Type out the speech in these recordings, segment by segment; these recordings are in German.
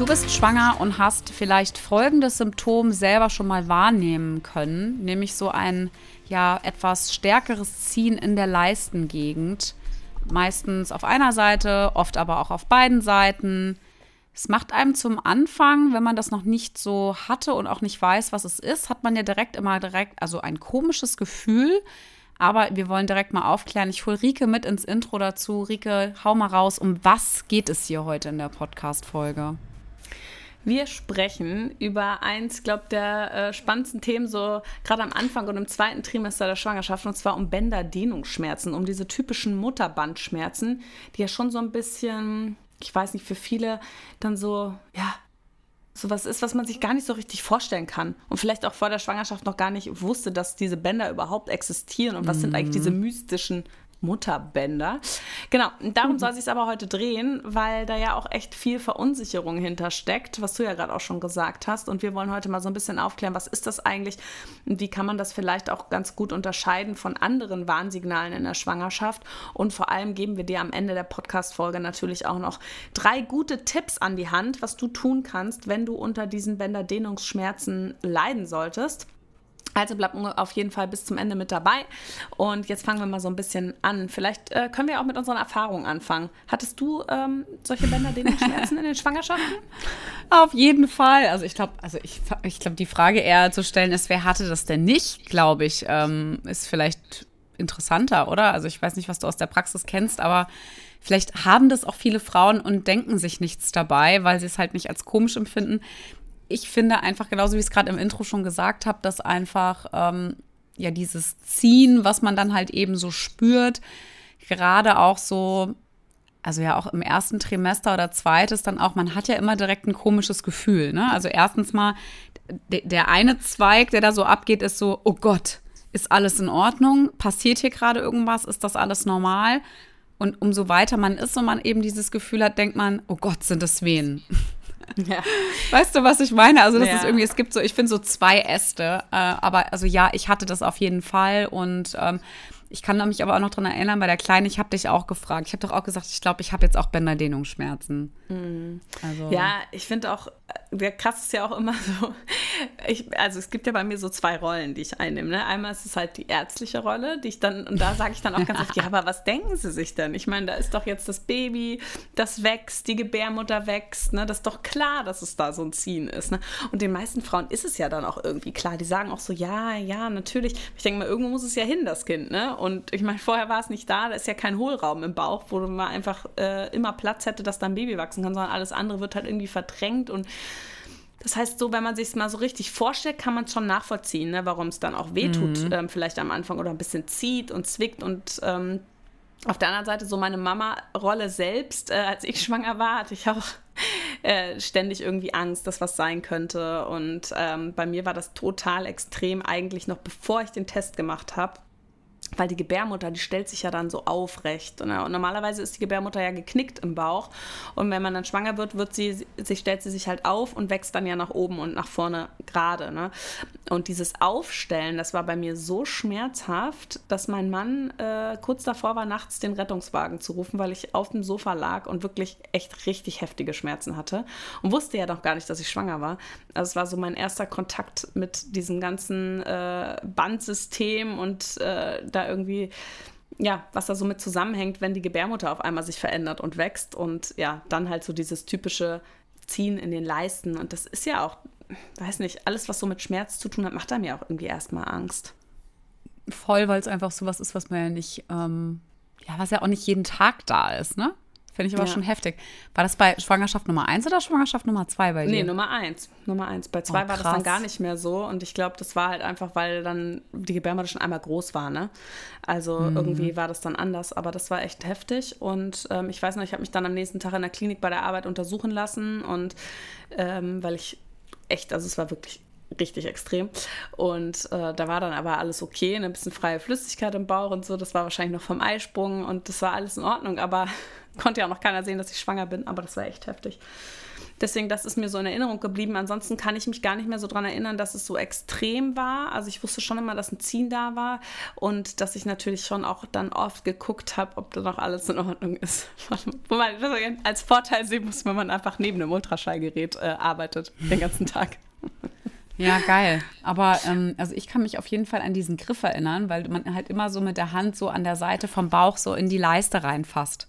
Du bist schwanger und hast vielleicht folgendes Symptom selber schon mal wahrnehmen können, nämlich so ein ja etwas stärkeres Ziehen in der Leistengegend, meistens auf einer Seite, oft aber auch auf beiden Seiten. Es macht einem zum Anfang, wenn man das noch nicht so hatte und auch nicht weiß, was es ist, hat man ja direkt immer direkt, also ein komisches Gefühl. Aber wir wollen direkt mal aufklären. Ich hole Rike mit ins Intro dazu. Rike, hau mal raus. Um was geht es hier heute in der Podcast-Folge? Wir sprechen über eins, glaube der äh, spannendsten Themen so gerade am Anfang und im zweiten Trimester der Schwangerschaft und zwar um Bänderdehnungsschmerzen, um diese typischen Mutterbandschmerzen, die ja schon so ein bisschen, ich weiß nicht, für viele dann so, ja, sowas ist, was man sich gar nicht so richtig vorstellen kann und vielleicht auch vor der Schwangerschaft noch gar nicht wusste, dass diese Bänder überhaupt existieren und was mhm. sind eigentlich diese mhm. mystischen Mutterbänder. Genau, darum soll sich aber heute drehen, weil da ja auch echt viel Verunsicherung hintersteckt, was du ja gerade auch schon gesagt hast. Und wir wollen heute mal so ein bisschen aufklären, was ist das eigentlich und wie kann man das vielleicht auch ganz gut unterscheiden von anderen Warnsignalen in der Schwangerschaft. Und vor allem geben wir dir am Ende der Podcast-Folge natürlich auch noch drei gute Tipps an die Hand, was du tun kannst, wenn du unter diesen Bänderdehnungsschmerzen leiden solltest. Also bleibt auf jeden Fall bis zum Ende mit dabei. Und jetzt fangen wir mal so ein bisschen an. Vielleicht äh, können wir auch mit unseren Erfahrungen anfangen. Hattest du ähm, solche Bänderdehnungsschmerzen in den Schwangerschaften? Auf jeden Fall. Also ich glaube, also ich, ich glaube, die Frage eher zu stellen ist, wer hatte das denn nicht, glaube ich, ähm, ist vielleicht interessanter, oder? Also ich weiß nicht, was du aus der Praxis kennst, aber vielleicht haben das auch viele Frauen und denken sich nichts dabei, weil sie es halt nicht als komisch empfinden ich finde einfach, genauso wie ich es gerade im Intro schon gesagt habe, dass einfach ähm, ja dieses Ziehen, was man dann halt eben so spürt, gerade auch so, also ja auch im ersten Trimester oder zweites dann auch, man hat ja immer direkt ein komisches Gefühl. Ne? Also erstens mal, der eine Zweig, der da so abgeht, ist so, oh Gott, ist alles in Ordnung? Passiert hier gerade irgendwas? Ist das alles normal? Und umso weiter man ist und man eben dieses Gefühl hat, denkt man, oh Gott, sind das Wehen. Ja. Weißt du, was ich meine? Also, das ja. ist irgendwie, es gibt so, ich finde so zwei Äste. Äh, aber also ja, ich hatte das auf jeden Fall und ähm, ich kann mich aber auch noch daran erinnern, bei der Kleinen, ich habe dich auch gefragt. Ich habe doch auch gesagt, ich glaube, ich habe jetzt auch Bänderdehnungsschmerzen. Mhm. Also. Ja, ich finde auch, der krass ist ja auch immer so, ich, also es gibt ja bei mir so zwei Rollen, die ich einnehme. Ne? Einmal ist es halt die ärztliche Rolle, die ich dann, und da sage ich dann auch ganz oft, ja, aber was denken Sie sich denn? Ich meine, da ist doch jetzt das Baby, das wächst, die Gebärmutter wächst, ne? Das ist doch klar, dass es da so ein Ziehen ist. Ne? Und den meisten Frauen ist es ja dann auch irgendwie klar. Die sagen auch so, ja, ja, natürlich. Ich denke mal, irgendwo muss es ja hin, das Kind, ne? Und ich meine, vorher war es nicht da, da ist ja kein Hohlraum im Bauch, wo man einfach äh, immer Platz hätte, dass da ein Baby wachsen kann, sondern alles andere wird halt irgendwie verdrängt und das heißt, so, wenn man sich es mal so richtig vorstellt, kann man es schon nachvollziehen, ne, warum es dann auch wehtut, mhm. ähm, vielleicht am Anfang oder ein bisschen zieht und zwickt. Und ähm, auf der anderen Seite, so meine Mama-Rolle selbst, äh, als ich schwanger war, hatte ich auch äh, ständig irgendwie Angst, dass was sein könnte. Und ähm, bei mir war das total extrem, eigentlich noch bevor ich den Test gemacht habe weil die Gebärmutter, die stellt sich ja dann so aufrecht. Und, normalerweise ist die Gebärmutter ja geknickt im Bauch. Und wenn man dann schwanger wird, wird sie, sie stellt sie sich halt auf und wächst dann ja nach oben und nach vorne gerade. Ne? Und dieses Aufstellen, das war bei mir so schmerzhaft, dass mein Mann äh, kurz davor war, nachts den Rettungswagen zu rufen, weil ich auf dem Sofa lag und wirklich echt richtig heftige Schmerzen hatte. Und wusste ja noch gar nicht, dass ich schwanger war. Also es war so mein erster Kontakt mit diesem ganzen äh, Bandsystem und äh, da irgendwie, ja, was da so mit zusammenhängt, wenn die Gebärmutter auf einmal sich verändert und wächst und ja, dann halt so dieses typische Ziehen in den Leisten. Und das ist ja auch, weiß nicht, alles, was so mit Schmerz zu tun hat, macht einem ja auch irgendwie erstmal Angst. Voll, weil es einfach so was ist, was man ja nicht, ähm, ja, was ja auch nicht jeden Tag da ist, ne? Finde ich aber ja. schon heftig. War das bei Schwangerschaft Nummer 1 oder Schwangerschaft Nummer 2 bei dir? Nee, Nummer 1. Nummer 1. Bei 2 oh, war das dann gar nicht mehr so. Und ich glaube, das war halt einfach, weil dann die Gebärmutter schon einmal groß war. Ne? Also mhm. irgendwie war das dann anders. Aber das war echt heftig. Und ähm, ich weiß noch, ich habe mich dann am nächsten Tag in der Klinik bei der Arbeit untersuchen lassen. Und ähm, weil ich echt, also es war wirklich richtig extrem. Und äh, da war dann aber alles okay, ein bisschen freie Flüssigkeit im Bauch und so. Das war wahrscheinlich noch vom Eisprung und das war alles in Ordnung. Aber konnte ja auch noch keiner sehen, dass ich schwanger bin. Aber das war echt heftig. Deswegen, das ist mir so in Erinnerung geblieben. Ansonsten kann ich mich gar nicht mehr so daran erinnern, dass es so extrem war. Also ich wusste schon immer, dass ein Ziehen da war und dass ich natürlich schon auch dann oft geguckt habe, ob da noch alles in Ordnung ist. Wo man als Vorteil sehen muss, wenn man einfach neben einem Ultraschallgerät äh, arbeitet den ganzen Tag. Ja, geil. Aber ähm, also ich kann mich auf jeden Fall an diesen Griff erinnern, weil man halt immer so mit der Hand so an der Seite vom Bauch so in die Leiste reinfasst.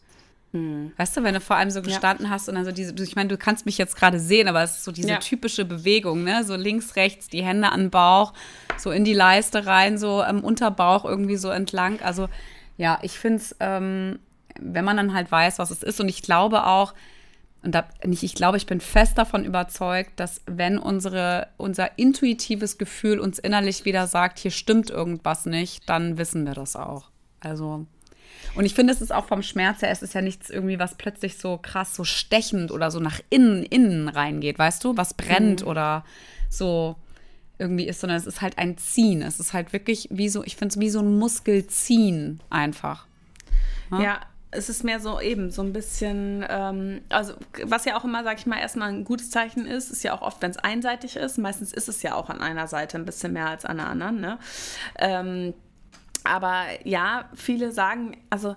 Hm. Weißt du, wenn du vor allem so gestanden ja. hast und dann so diese, ich meine, du kannst mich jetzt gerade sehen, aber es ist so diese ja. typische Bewegung, ne? So links, rechts, die Hände an den Bauch, so in die Leiste rein, so am Unterbauch irgendwie so entlang. Also ja, ich finde es, ähm, wenn man dann halt weiß, was es ist und ich glaube auch, und da nicht, ich glaube, ich bin fest davon überzeugt, dass wenn unsere, unser intuitives Gefühl uns innerlich wieder sagt, hier stimmt irgendwas nicht, dann wissen wir das auch. Also, und ich finde, es ist auch vom Schmerz her, es ist ja nichts irgendwie, was plötzlich so krass, so stechend oder so nach innen, innen reingeht, weißt du, was brennt mhm. oder so irgendwie ist, sondern es ist halt ein Ziehen. Es ist halt wirklich wie so, ich finde es wie so ein Muskelziehen einfach. Ja, ja es ist mehr so eben so ein bisschen, ähm, also was ja auch immer, sag ich mal, erstmal ein gutes Zeichen ist, ist ja auch oft, wenn es einseitig ist. Meistens ist es ja auch an einer Seite ein bisschen mehr als an der anderen. Ne? Ähm, aber ja, viele sagen, also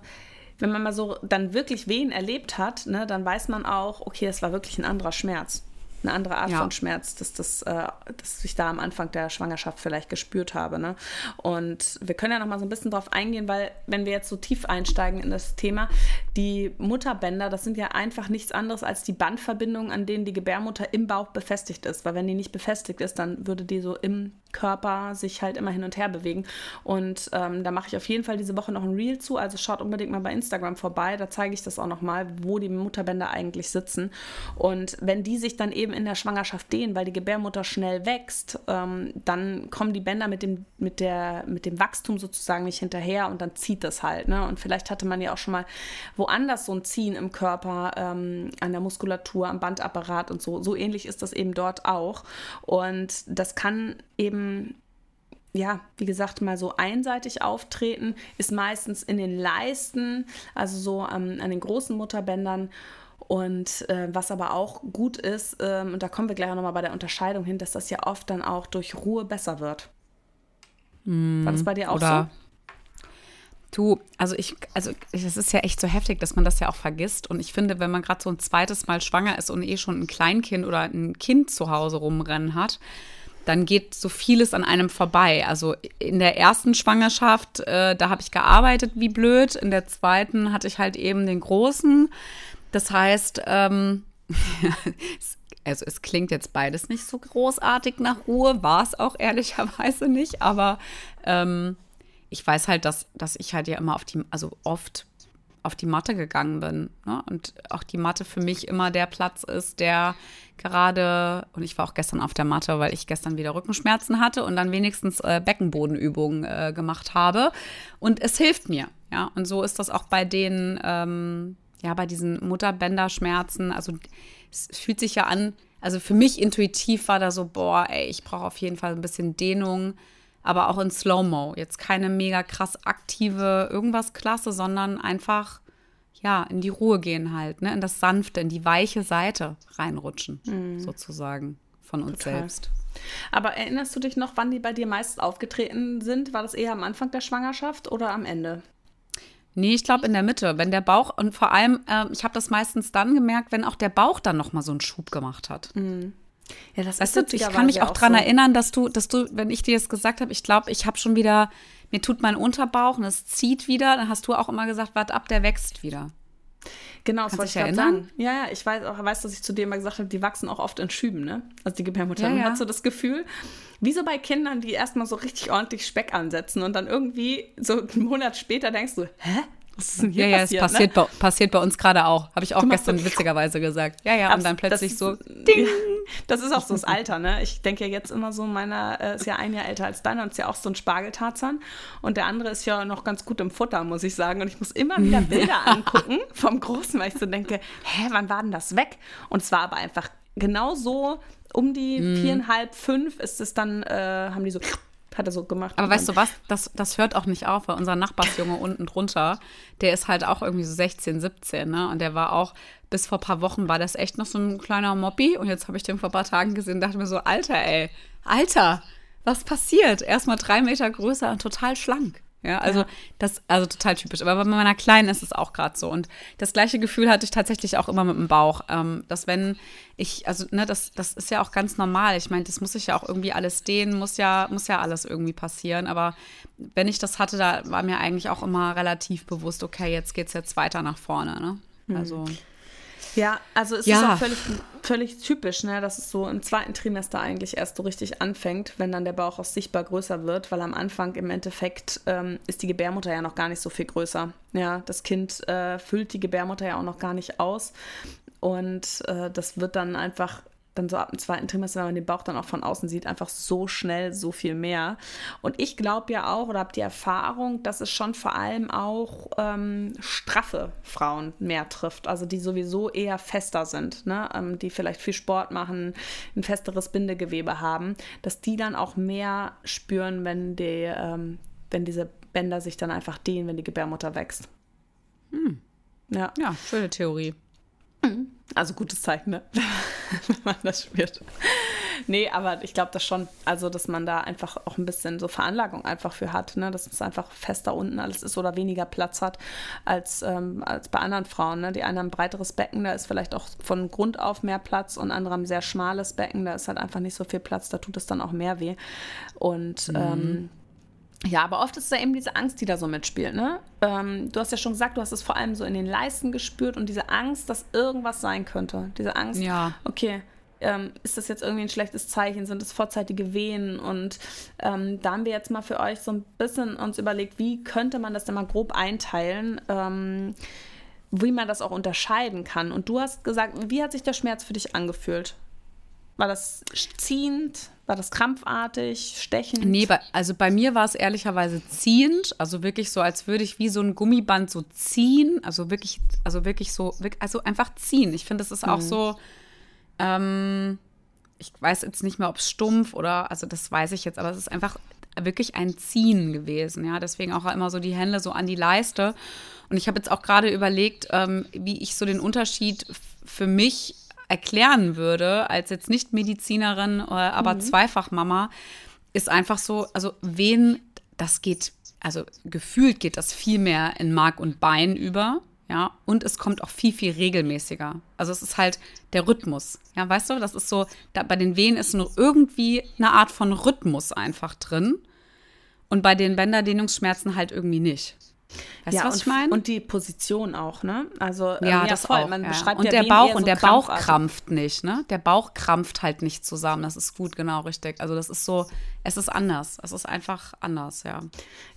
wenn man mal so dann wirklich Wehen erlebt hat, ne, dann weiß man auch, okay, das war wirklich ein anderer Schmerz eine andere Art ja. von Schmerz, dass das, äh, dass ich da am Anfang der Schwangerschaft vielleicht gespürt habe. Ne? Und wir können ja noch mal so ein bisschen drauf eingehen, weil wenn wir jetzt so tief einsteigen in das Thema, die Mutterbänder, das sind ja einfach nichts anderes als die Bandverbindungen, an denen die Gebärmutter im Bauch befestigt ist. Weil wenn die nicht befestigt ist, dann würde die so im Körper sich halt immer hin und her bewegen. Und ähm, da mache ich auf jeden Fall diese Woche noch ein Reel zu. Also schaut unbedingt mal bei Instagram vorbei. Da zeige ich das auch noch mal, wo die Mutterbänder eigentlich sitzen. Und wenn die sich dann eben in der Schwangerschaft dehnen, weil die Gebärmutter schnell wächst, ähm, dann kommen die Bänder mit dem, mit, der, mit dem Wachstum sozusagen nicht hinterher und dann zieht das halt. Ne? Und vielleicht hatte man ja auch schon mal woanders so ein Ziehen im Körper, ähm, an der Muskulatur, am Bandapparat und so. So ähnlich ist das eben dort auch. Und das kann eben ja, wie gesagt, mal so einseitig auftreten, ist meistens in den Leisten, also so ähm, an den großen Mutterbändern. Und äh, was aber auch gut ist, ähm, und da kommen wir gleich nochmal bei der Unterscheidung hin, dass das ja oft dann auch durch Ruhe besser wird. Mm, War das bei dir auch so? Du, also ich, also es ist ja echt so heftig, dass man das ja auch vergisst. Und ich finde, wenn man gerade so ein zweites Mal schwanger ist und eh schon ein Kleinkind oder ein Kind zu Hause rumrennen hat, dann geht so vieles an einem vorbei. Also in der ersten Schwangerschaft, äh, da habe ich gearbeitet wie blöd. In der zweiten hatte ich halt eben den Großen. Das heißt, ähm, also es klingt jetzt beides nicht so großartig nach Ruhe, war es auch ehrlicherweise nicht, aber ähm, ich weiß halt, dass, dass ich halt ja immer auf die, also oft auf die Matte gegangen bin. Ne? Und auch die Matte für mich immer der Platz ist, der gerade, und ich war auch gestern auf der Matte, weil ich gestern wieder Rückenschmerzen hatte und dann wenigstens äh, Beckenbodenübungen äh, gemacht habe. Und es hilft mir. Ja, und so ist das auch bei den, ähm, ja, bei diesen Mutterbänderschmerzen. Also es fühlt sich ja an, also für mich intuitiv war da so, boah, ey, ich brauche auf jeden Fall ein bisschen Dehnung aber auch in Slow-Mo. Jetzt keine mega krass aktive irgendwas Klasse, sondern einfach ja, in die Ruhe gehen halt, ne? in das Sanfte, in die weiche Seite reinrutschen, mhm. sozusagen von uns Total. selbst. Aber erinnerst du dich noch, wann die bei dir meist aufgetreten sind? War das eher am Anfang der Schwangerschaft oder am Ende? Nee, ich glaube in der Mitte, wenn der Bauch und vor allem, äh, ich habe das meistens dann gemerkt, wenn auch der Bauch dann noch mal so einen Schub gemacht hat. Mhm. Ja, das weißt ist du, ich kann mich auch daran so. erinnern, dass du, dass du, wenn ich dir das gesagt habe, ich glaube, ich habe schon wieder, mir tut mein Unterbauch und es zieht wieder, dann hast du auch immer gesagt, warte ab, der wächst wieder. Genau, das wollte ich erinnern. Sagen. Ja, ja, ich weiß auch, weiß, dass ich zu dir immer gesagt habe, die wachsen auch oft in Schüben, ne? Also die Gebärmutter. Ja, ja. hat so das Gefühl, wie so bei Kindern, die erstmal so richtig ordentlich Speck ansetzen und dann irgendwie so einen Monat später denkst du, hä? Was ist denn hier ja, passiert, ja, es passiert, ne? bei, passiert bei uns gerade auch. Habe ich auch gestern so, witzigerweise gesagt. Ja, ja, und dann plötzlich das, so, ding. Das ist auch so das Alter, ne? Ich denke ja jetzt immer so, meiner äh, ist ja ein Jahr älter als deiner und ist ja auch so ein Spargeltarzan. Und der andere ist ja noch ganz gut im Futter, muss ich sagen. Und ich muss immer wieder Bilder angucken vom Großen, weil ich so denke, hä, wann war denn das weg? Und es war aber einfach genau so, um die mm. viereinhalb, fünf ist es dann, äh, haben die so hat er so gemacht. Aber weißt du was, das, das hört auch nicht auf, weil unser Nachbarsjunge unten drunter, der ist halt auch irgendwie so 16, 17, ne? Und der war auch, bis vor ein paar Wochen war das echt noch so ein kleiner Moppi. Und jetzt habe ich den vor ein paar Tagen gesehen und dachte mir so, Alter, ey, Alter, was passiert? Erstmal drei Meter größer und total schlank. Ja, also ja. das, also total typisch. Aber bei meiner Kleinen ist es auch gerade so. Und das gleiche Gefühl hatte ich tatsächlich auch immer mit dem Bauch. Ähm, dass wenn ich, also, ne, das, das ist ja auch ganz normal. Ich meine, das muss sich ja auch irgendwie alles dehnen, muss ja, muss ja alles irgendwie passieren. Aber wenn ich das hatte, da war mir eigentlich auch immer relativ bewusst, okay, jetzt geht es jetzt weiter nach vorne. Ne? Mhm. Ja, also es ja. ist auch völlig, völlig typisch, ne, dass es so im zweiten Trimester eigentlich erst so richtig anfängt, wenn dann der Bauch auch sichtbar größer wird, weil am Anfang im Endeffekt ähm, ist die Gebärmutter ja noch gar nicht so viel größer. Ja, das Kind äh, füllt die Gebärmutter ja auch noch gar nicht aus. Und äh, das wird dann einfach dann so ab dem zweiten Trimester, wenn man den Bauch dann auch von außen sieht, einfach so schnell so viel mehr. Und ich glaube ja auch oder habe die Erfahrung, dass es schon vor allem auch ähm, straffe Frauen mehr trifft, also die sowieso eher fester sind, ne? Ähm, die vielleicht viel Sport machen, ein festeres Bindegewebe haben, dass die dann auch mehr spüren, wenn, die, ähm, wenn diese Bänder sich dann einfach dehnen, wenn die Gebärmutter wächst. Hm. Ja. ja, schöne Theorie. Also gutes Zeichen, ne? wenn man das spürt. Nee, aber ich glaube das schon, also dass man da einfach auch ein bisschen so Veranlagung einfach für hat, ne? dass es einfach fester unten alles ist oder weniger Platz hat als, ähm, als bei anderen Frauen. Ne? Die einen haben ein breiteres Becken, da ist vielleicht auch von Grund auf mehr Platz und andere haben ein sehr schmales Becken, da ist halt einfach nicht so viel Platz, da tut es dann auch mehr weh. Und mhm. ähm, ja, aber oft ist da eben diese Angst, die da so mitspielt. Ne? Ähm, du hast ja schon gesagt, du hast es vor allem so in den Leisten gespürt und diese Angst, dass irgendwas sein könnte. Diese Angst, ja. okay, ähm, ist das jetzt irgendwie ein schlechtes Zeichen? Sind es vorzeitige Wehen? Und ähm, da haben wir jetzt mal für euch so ein bisschen uns überlegt, wie könnte man das denn mal grob einteilen? Ähm, wie man das auch unterscheiden kann. Und du hast gesagt, wie hat sich der Schmerz für dich angefühlt? War das ziehend? War das krampfartig, stechend? Nee, bei, also bei mir war es ehrlicherweise ziehend, also wirklich so, als würde ich wie so ein Gummiband so ziehen, also wirklich, also wirklich so, also einfach ziehen. Ich finde, das ist auch mhm. so, ähm, ich weiß jetzt nicht mehr, ob es stumpf oder, also das weiß ich jetzt, aber es ist einfach wirklich ein Ziehen gewesen, ja. Deswegen auch immer so die Hände so an die Leiste. Und ich habe jetzt auch gerade überlegt, ähm, wie ich so den Unterschied für mich erklären würde, als jetzt nicht Medizinerin, äh, aber mhm. Zweifachmama, ist einfach so, also wen, das geht, also gefühlt geht das viel mehr in Mark und Bein über. Ja, und es kommt auch viel, viel regelmäßiger. Also es ist halt der Rhythmus. Ja, weißt du, das ist so, da, bei den Wehen ist nur irgendwie eine Art von Rhythmus einfach drin. Und bei den Bänderdehnungsschmerzen halt irgendwie nicht. Weißt ja, du, was und, ich meine? Und die Position auch, ne? Also ähm, ja, ja das voll. Auch, Man ja. beschreibt und ja der Bauch und so der Bauch krampft nicht, ne? Der Bauch krampft halt nicht zusammen. Das ist gut, genau richtig. Also das ist so, es ist anders. Es ist einfach anders, ja.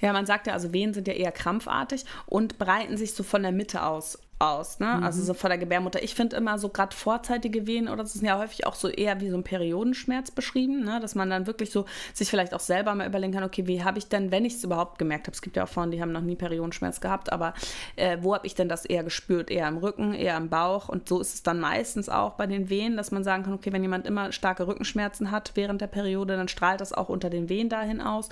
Ja, man sagt ja, also Wehen sind ja eher krampfartig und breiten sich so von der Mitte aus aus, ne? Mhm. Also so vor der Gebärmutter. Ich finde immer so gerade vorzeitige Wehen oder das ist ja häufig auch so eher wie so ein Periodenschmerz beschrieben, ne? Dass man dann wirklich so sich vielleicht auch selber mal überlegen kann, okay, wie habe ich denn, wenn ich es überhaupt gemerkt habe, es gibt ja auch Frauen, die haben noch nie Periodenschmerz gehabt, aber äh, wo habe ich denn das eher gespürt? Eher im Rücken, eher im Bauch und so ist es dann meistens auch bei den Wehen, dass man sagen kann, okay, wenn jemand immer starke Rückenschmerzen hat während der Periode, dann strahlt das auch unter den Wehen dahin aus.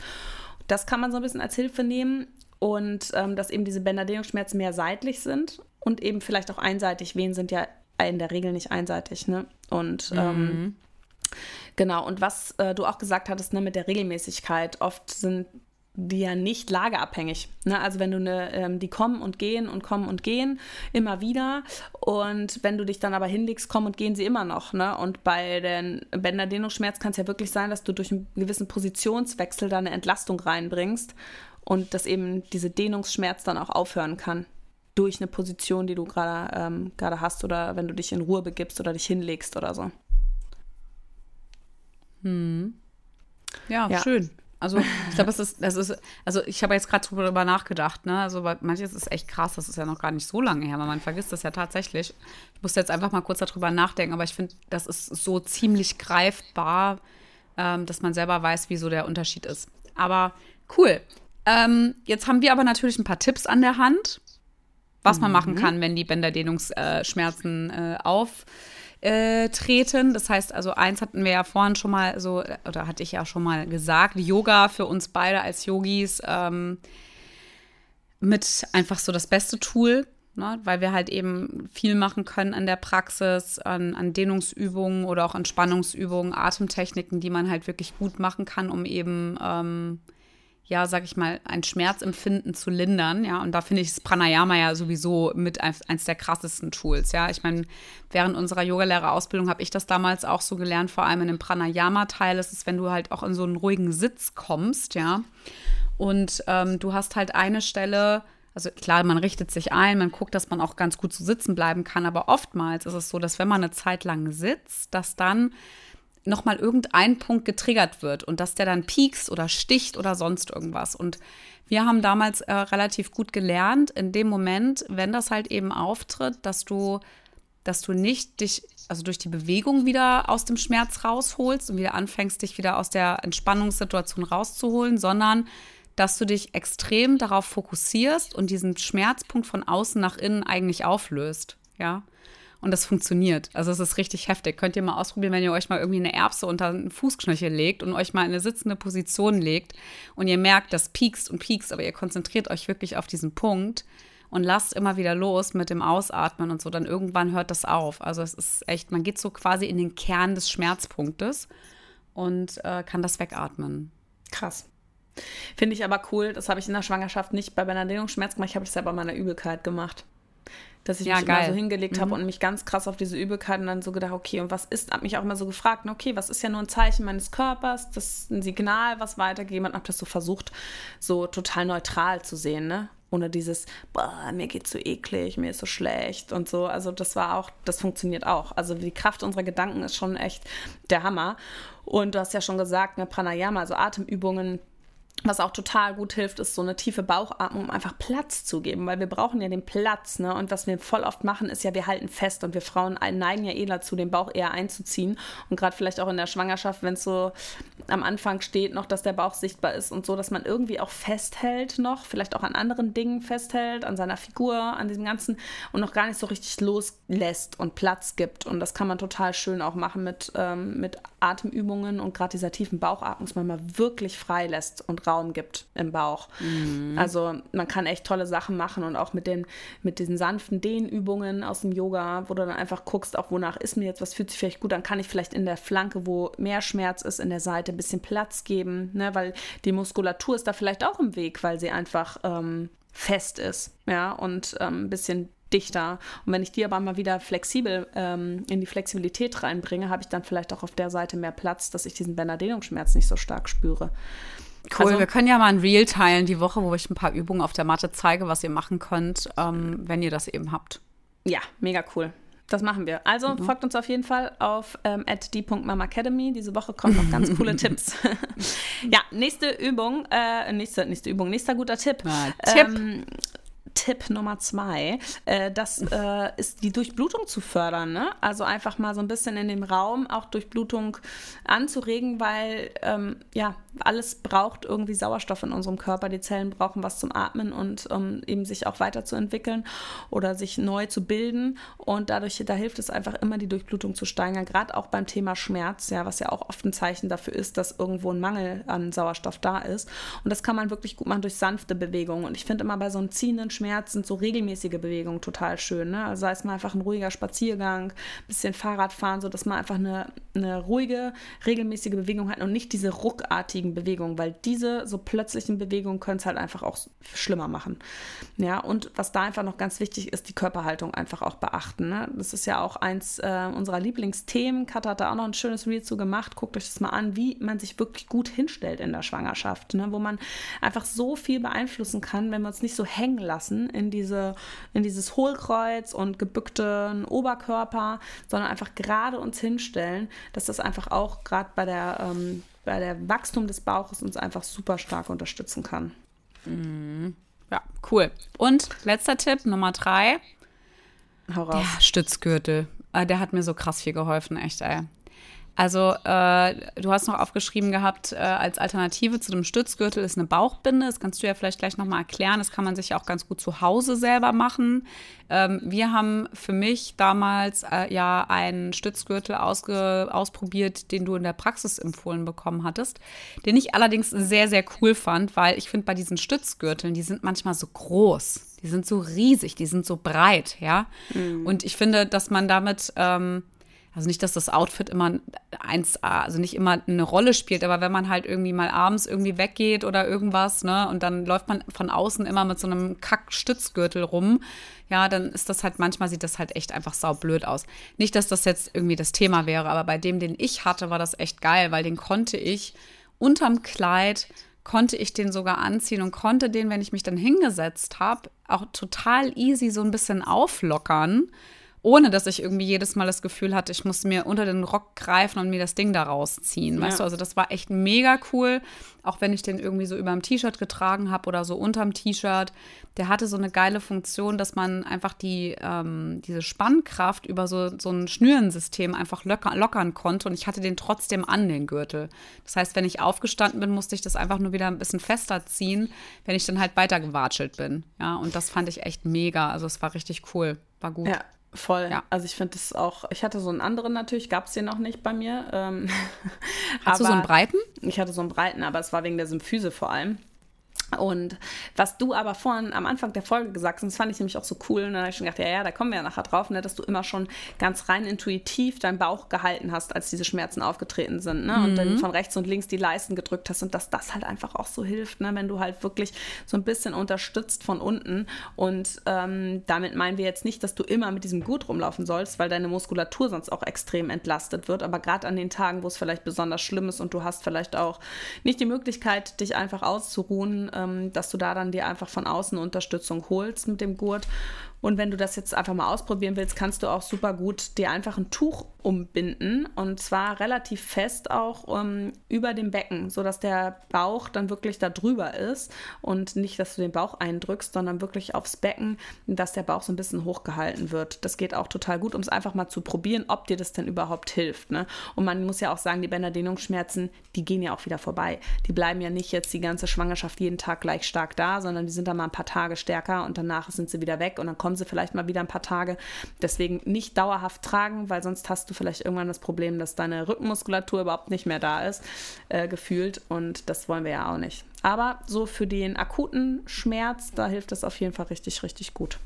Das kann man so ein bisschen als Hilfe nehmen und ähm, dass eben diese Bänderdehnungsschmerzen mehr seitlich sind und eben vielleicht auch einseitig. Wehen sind ja in der Regel nicht einseitig, ne? Und mhm. ähm, genau, und was äh, du auch gesagt hattest, ne, mit der Regelmäßigkeit, oft sind die ja nicht lageabhängig. Ne? Also wenn du eine, ähm, die kommen und gehen und kommen und gehen immer wieder und wenn du dich dann aber hinlegst, kommen und gehen sie immer noch. Ne? Und bei den Bänderdehnungsschmerz kann es ja wirklich sein, dass du durch einen gewissen Positionswechsel da eine Entlastung reinbringst und dass eben diese Dehnungsschmerz dann auch aufhören kann durch eine Position, die du gerade ähm, gerade hast oder wenn du dich in Ruhe begibst oder dich hinlegst oder so. Hm. Ja, ja, schön. Also ich glaube, es ist, das ist, also ich habe jetzt gerade darüber nachgedacht, ne? Also manches ist echt krass, das ist ja noch gar nicht so lange her, weil man vergisst das ja tatsächlich. Ich musste jetzt einfach mal kurz darüber nachdenken, aber ich finde, das ist so ziemlich greifbar, ähm, dass man selber weiß, wie so der Unterschied ist. Aber cool. Ähm, jetzt haben wir aber natürlich ein paar Tipps an der Hand, was man machen mhm. kann, wenn die Bänderdehnungsschmerzen äh, auf äh, treten. Das heißt, also eins hatten wir ja vorhin schon mal so, oder hatte ich ja schon mal gesagt, Yoga für uns beide als Yogis ähm, mit einfach so das beste Tool, ne? weil wir halt eben viel machen können an der Praxis, an, an Dehnungsübungen oder auch Entspannungsübungen, Atemtechniken, die man halt wirklich gut machen kann, um eben ähm, ja, sag ich mal, ein Schmerzempfinden zu lindern, ja, und da finde ich das Pranayama ja sowieso mit eins der krassesten Tools, ja. Ich meine, während unserer Yogalehrerausbildung habe ich das damals auch so gelernt, vor allem in dem Pranayama-Teil, das ist, wenn du halt auch in so einen ruhigen Sitz kommst, ja, und ähm, du hast halt eine Stelle, also klar, man richtet sich ein, man guckt, dass man auch ganz gut so sitzen bleiben kann, aber oftmals ist es so, dass wenn man eine Zeit lang sitzt, dass dann nochmal irgendein Punkt getriggert wird und dass der dann piekst oder sticht oder sonst irgendwas. Und wir haben damals äh, relativ gut gelernt, in dem Moment, wenn das halt eben auftritt, dass du, dass du nicht dich, also durch die Bewegung wieder aus dem Schmerz rausholst und wieder anfängst, dich wieder aus der Entspannungssituation rauszuholen, sondern dass du dich extrem darauf fokussierst und diesen Schmerzpunkt von außen nach innen eigentlich auflöst. Ja. Und das funktioniert. Also es ist richtig heftig. Könnt ihr mal ausprobieren, wenn ihr euch mal irgendwie eine Erbse unter einen Fußknöchel legt und euch mal in eine sitzende Position legt und ihr merkt, das piekst und piekst, aber ihr konzentriert euch wirklich auf diesen Punkt und lasst immer wieder los mit dem Ausatmen und so, dann irgendwann hört das auf. Also es ist echt, man geht so quasi in den Kern des Schmerzpunktes und äh, kann das wegatmen. Krass. Finde ich aber cool. Das habe ich in der Schwangerschaft nicht bei meiner Dehnungsschmerz gemacht. Ich habe das ja bei meiner Übelkeit gemacht dass ich ja, mich geil. so hingelegt mhm. habe und mich ganz krass auf diese Übelkeit und dann so gedacht, okay, und was ist, habe mich auch immer so gefragt, okay, was ist ja nur ein Zeichen meines Körpers, das ist ein Signal, was weitergegeben hat, und habe das so versucht, so total neutral zu sehen, ne? Ohne dieses, boah, mir geht's so eklig, mir ist so schlecht und so. Also das war auch, das funktioniert auch. Also die Kraft unserer Gedanken ist schon echt der Hammer. Und du hast ja schon gesagt, ne, Pranayama, also Atemübungen, was auch total gut hilft, ist so eine tiefe Bauchatmung, um einfach Platz zu geben, weil wir brauchen ja den Platz. Ne? Und was wir voll oft machen, ist ja, wir halten fest und wir Frauen neigen ja eh dazu, den Bauch eher einzuziehen. Und gerade vielleicht auch in der Schwangerschaft, wenn es so am Anfang steht, noch, dass der Bauch sichtbar ist und so, dass man irgendwie auch festhält noch, vielleicht auch an anderen Dingen festhält, an seiner Figur, an diesem Ganzen und noch gar nicht so richtig loslässt und Platz gibt. Und das kann man total schön auch machen mit, ähm, mit Atemübungen und gerade dieser tiefen Bauchatmung, dass man mal wirklich frei lässt und Raum gibt im Bauch. Mhm. Also man kann echt tolle Sachen machen und auch mit, den, mit diesen sanften Dehnübungen aus dem Yoga, wo du dann einfach guckst, auch wonach ist mir jetzt, was fühlt sich vielleicht gut an, kann ich vielleicht in der Flanke, wo mehr Schmerz ist, in der Seite ein bisschen Platz geben, ne? weil die Muskulatur ist da vielleicht auch im Weg, weil sie einfach ähm, fest ist, ja, und ähm, ein bisschen dichter. Und wenn ich die aber mal wieder flexibel ähm, in die Flexibilität reinbringe, habe ich dann vielleicht auch auf der Seite mehr Platz, dass ich diesen Bänderdehnungsschmerz nicht so stark spüre. Cool, also, wir können ja mal ein Reel teilen die Woche, wo ich ein paar Übungen auf der Matte zeige, was ihr machen könnt, ähm, wenn ihr das eben habt. Ja, mega cool. Das machen wir. Also mhm. folgt uns auf jeden Fall auf ähm, @d.mamacademy. Diese Woche kommen noch ganz coole Tipps. ja, nächste Übung, äh, nächste, nächste Übung, nächster guter Tipp. Ja, Tipp. Ähm, Tipp Nummer zwei, äh, das äh, ist die Durchblutung zu fördern. Ne? Also einfach mal so ein bisschen in dem Raum auch Durchblutung anzuregen, weil ähm, ja, alles braucht irgendwie Sauerstoff in unserem Körper. Die Zellen brauchen was zum Atmen und um eben sich auch weiterzuentwickeln oder sich neu zu bilden. Und dadurch, da hilft es einfach immer, die Durchblutung zu steigern, gerade auch beim Thema Schmerz, ja, was ja auch oft ein Zeichen dafür ist, dass irgendwo ein Mangel an Sauerstoff da ist. Und das kann man wirklich gut machen durch sanfte Bewegungen. Und ich finde immer bei so einem ziehenden Schmerz sind so regelmäßige Bewegungen total schön. Ne? Also sei es mal einfach ein ruhiger Spaziergang, bisschen Fahrradfahren, so dass man einfach eine, eine ruhige, regelmäßige Bewegung hat und nicht diese ruckartigen Bewegungen, weil diese so plötzlichen Bewegungen können es halt einfach auch schlimmer machen. Ja, und was da einfach noch ganz wichtig ist, die Körperhaltung einfach auch beachten. Ne? Das ist ja auch eins äh, unserer Lieblingsthemen. Katha hat da auch noch ein schönes Reel zu gemacht. Guckt euch das mal an, wie man sich wirklich gut hinstellt in der Schwangerschaft, ne? wo man einfach so viel beeinflussen kann, wenn wir uns nicht so hängen lassen lassen in, diese, in dieses Hohlkreuz und gebückten Oberkörper, sondern einfach gerade uns hinstellen, dass das einfach auch gerade bei der ähm, bei der Wachstum des Bauches uns einfach super stark unterstützen kann. Mhm. Ja, cool. Und letzter Tipp, Nummer drei. Hau raus. Der Stützgürtel. Äh, der hat mir so krass viel geholfen, echt, ey. Also, äh, du hast noch aufgeschrieben gehabt, äh, als Alternative zu dem Stützgürtel ist eine Bauchbinde. Das kannst du ja vielleicht gleich nochmal erklären. Das kann man sich ja auch ganz gut zu Hause selber machen. Ähm, wir haben für mich damals äh, ja einen Stützgürtel ausprobiert, den du in der Praxis empfohlen bekommen hattest, den ich allerdings sehr, sehr cool fand, weil ich finde, bei diesen Stützgürteln, die sind manchmal so groß. Die sind so riesig, die sind so breit, ja. Mhm. Und ich finde, dass man damit. Ähm, also nicht, dass das Outfit immer 1A, also nicht immer eine Rolle spielt, aber wenn man halt irgendwie mal abends irgendwie weggeht oder irgendwas, ne, und dann läuft man von außen immer mit so einem Kack-Stützgürtel rum, ja, dann ist das halt, manchmal sieht das halt echt einfach saublöd aus. Nicht, dass das jetzt irgendwie das Thema wäre, aber bei dem, den ich hatte, war das echt geil, weil den konnte ich unterm Kleid konnte ich den sogar anziehen und konnte den, wenn ich mich dann hingesetzt habe, auch total easy so ein bisschen auflockern ohne dass ich irgendwie jedes Mal das Gefühl hatte, ich muss mir unter den Rock greifen und mir das Ding da rausziehen. Weißt ja. du, also das war echt mega cool. Auch wenn ich den irgendwie so über dem T-Shirt getragen habe oder so unterm T-Shirt. Der hatte so eine geile Funktion, dass man einfach die, ähm, diese Spannkraft über so, so ein Schnürensystem einfach locker, lockern konnte. Und ich hatte den trotzdem an, den Gürtel. Das heißt, wenn ich aufgestanden bin, musste ich das einfach nur wieder ein bisschen fester ziehen, wenn ich dann halt weiter gewatschelt bin. Ja, und das fand ich echt mega. Also es war richtig cool. War gut. Ja, Voll. Ja. Also ich finde das auch, ich hatte so einen anderen natürlich, gab es den noch nicht bei mir. Ähm, Hast du so einen breiten? Ich hatte so einen breiten, aber es war wegen der Symphyse vor allem. Und was du aber vorhin am Anfang der Folge gesagt hast, das fand ich nämlich auch so cool. Und dann habe ich schon gedacht, ja, ja, da kommen wir ja nachher drauf, ne, dass du immer schon ganz rein intuitiv deinen Bauch gehalten hast, als diese Schmerzen aufgetreten sind. Ne? Und dann mhm. von rechts und links die Leisten gedrückt hast und dass das halt einfach auch so hilft, ne? wenn du halt wirklich so ein bisschen unterstützt von unten. Und ähm, damit meinen wir jetzt nicht, dass du immer mit diesem Gurt rumlaufen sollst, weil deine Muskulatur sonst auch extrem entlastet wird. Aber gerade an den Tagen, wo es vielleicht besonders schlimm ist und du hast vielleicht auch nicht die Möglichkeit, dich einfach auszuruhen, ähm, dass du da dann dir einfach von außen Unterstützung holst mit dem Gurt und wenn du das jetzt einfach mal ausprobieren willst, kannst du auch super gut dir einfach ein Tuch umbinden und zwar relativ fest auch um, ähm, über dem Becken, sodass der Bauch dann wirklich da drüber ist und nicht, dass du den Bauch eindrückst, sondern wirklich aufs Becken, dass der Bauch so ein bisschen hochgehalten wird. Das geht auch total gut, um es einfach mal zu probieren, ob dir das denn überhaupt hilft. Ne? Und man muss ja auch sagen, die Bänderdehnungsschmerzen, die gehen ja auch wieder vorbei. Die bleiben ja nicht jetzt die ganze Schwangerschaft jeden Tag gleich stark da, sondern die sind dann mal ein paar Tage stärker und danach sind sie wieder weg und dann kommen sie vielleicht mal wieder ein paar Tage. Deswegen nicht dauerhaft tragen, weil sonst hast du vielleicht irgendwann das Problem, dass deine Rückenmuskulatur überhaupt nicht mehr da ist, äh, gefühlt. Und das wollen wir ja auch nicht. Aber so für den akuten Schmerz, da hilft das auf jeden Fall richtig, richtig gut.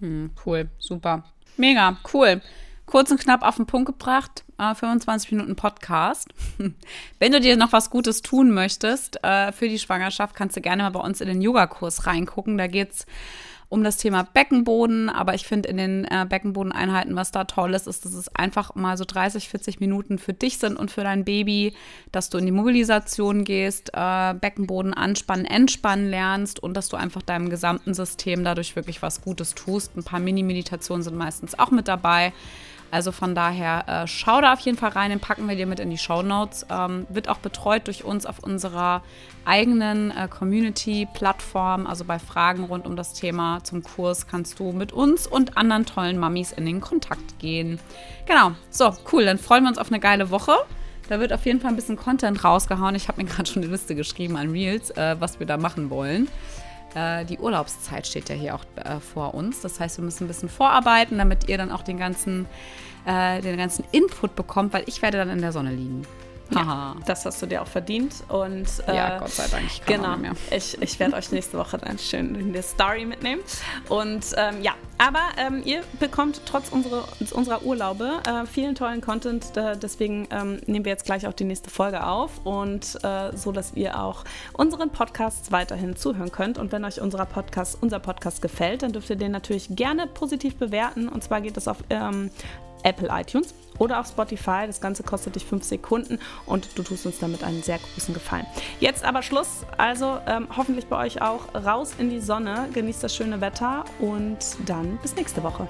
Hm, cool, super. Mega, cool. Kurz und knapp auf den Punkt gebracht. Äh, 25 Minuten Podcast. Wenn du dir noch was Gutes tun möchtest äh, für die Schwangerschaft, kannst du gerne mal bei uns in den Yogakurs reingucken. Da geht es um das Thema Beckenboden. Aber ich finde in den äh, Beckenbodeneinheiten, was da toll ist, ist, dass es einfach mal so 30, 40 Minuten für dich sind und für dein Baby, dass du in die Mobilisation gehst, äh, Beckenboden anspannen, entspannen lernst und dass du einfach deinem gesamten System dadurch wirklich was Gutes tust. Ein paar Mini-Meditationen sind meistens auch mit dabei. Also von daher äh, schau da auf jeden Fall rein, den packen wir dir mit in die Show Notes. Ähm, wird auch betreut durch uns auf unserer eigenen äh, Community-Plattform. Also bei Fragen rund um das Thema zum Kurs kannst du mit uns und anderen tollen Mamis in den Kontakt gehen. Genau, so cool, dann freuen wir uns auf eine geile Woche. Da wird auf jeden Fall ein bisschen Content rausgehauen. Ich habe mir gerade schon eine Liste geschrieben an Reels, äh, was wir da machen wollen. Äh, die Urlaubszeit steht ja hier auch äh, vor uns. Das heißt, wir müssen ein bisschen vorarbeiten, damit ihr dann auch den ganzen, äh, den ganzen Input bekommt, weil ich werde dann in der Sonne liegen. Ja, das hast du dir auch verdient. Und, äh, ja, Gott sei Dank. Ich genau. Ich, ich werde euch nächste Woche dann schön in der Story mitnehmen. Und ähm, ja, aber ähm, ihr bekommt trotz unsere, unserer Urlaube äh, vielen tollen Content. Äh, deswegen ähm, nehmen wir jetzt gleich auch die nächste Folge auf. Und äh, so, dass ihr auch unseren Podcasts weiterhin zuhören könnt. Und wenn euch unser Podcast, unser Podcast gefällt, dann dürft ihr den natürlich gerne positiv bewerten. Und zwar geht es auf ähm, Apple iTunes oder auf Spotify. Das Ganze kostet dich fünf Sekunden und du tust uns damit einen sehr großen Gefallen. Jetzt aber Schluss. Also ähm, hoffentlich bei euch auch raus in die Sonne. Genießt das schöne Wetter und dann bis nächste Woche.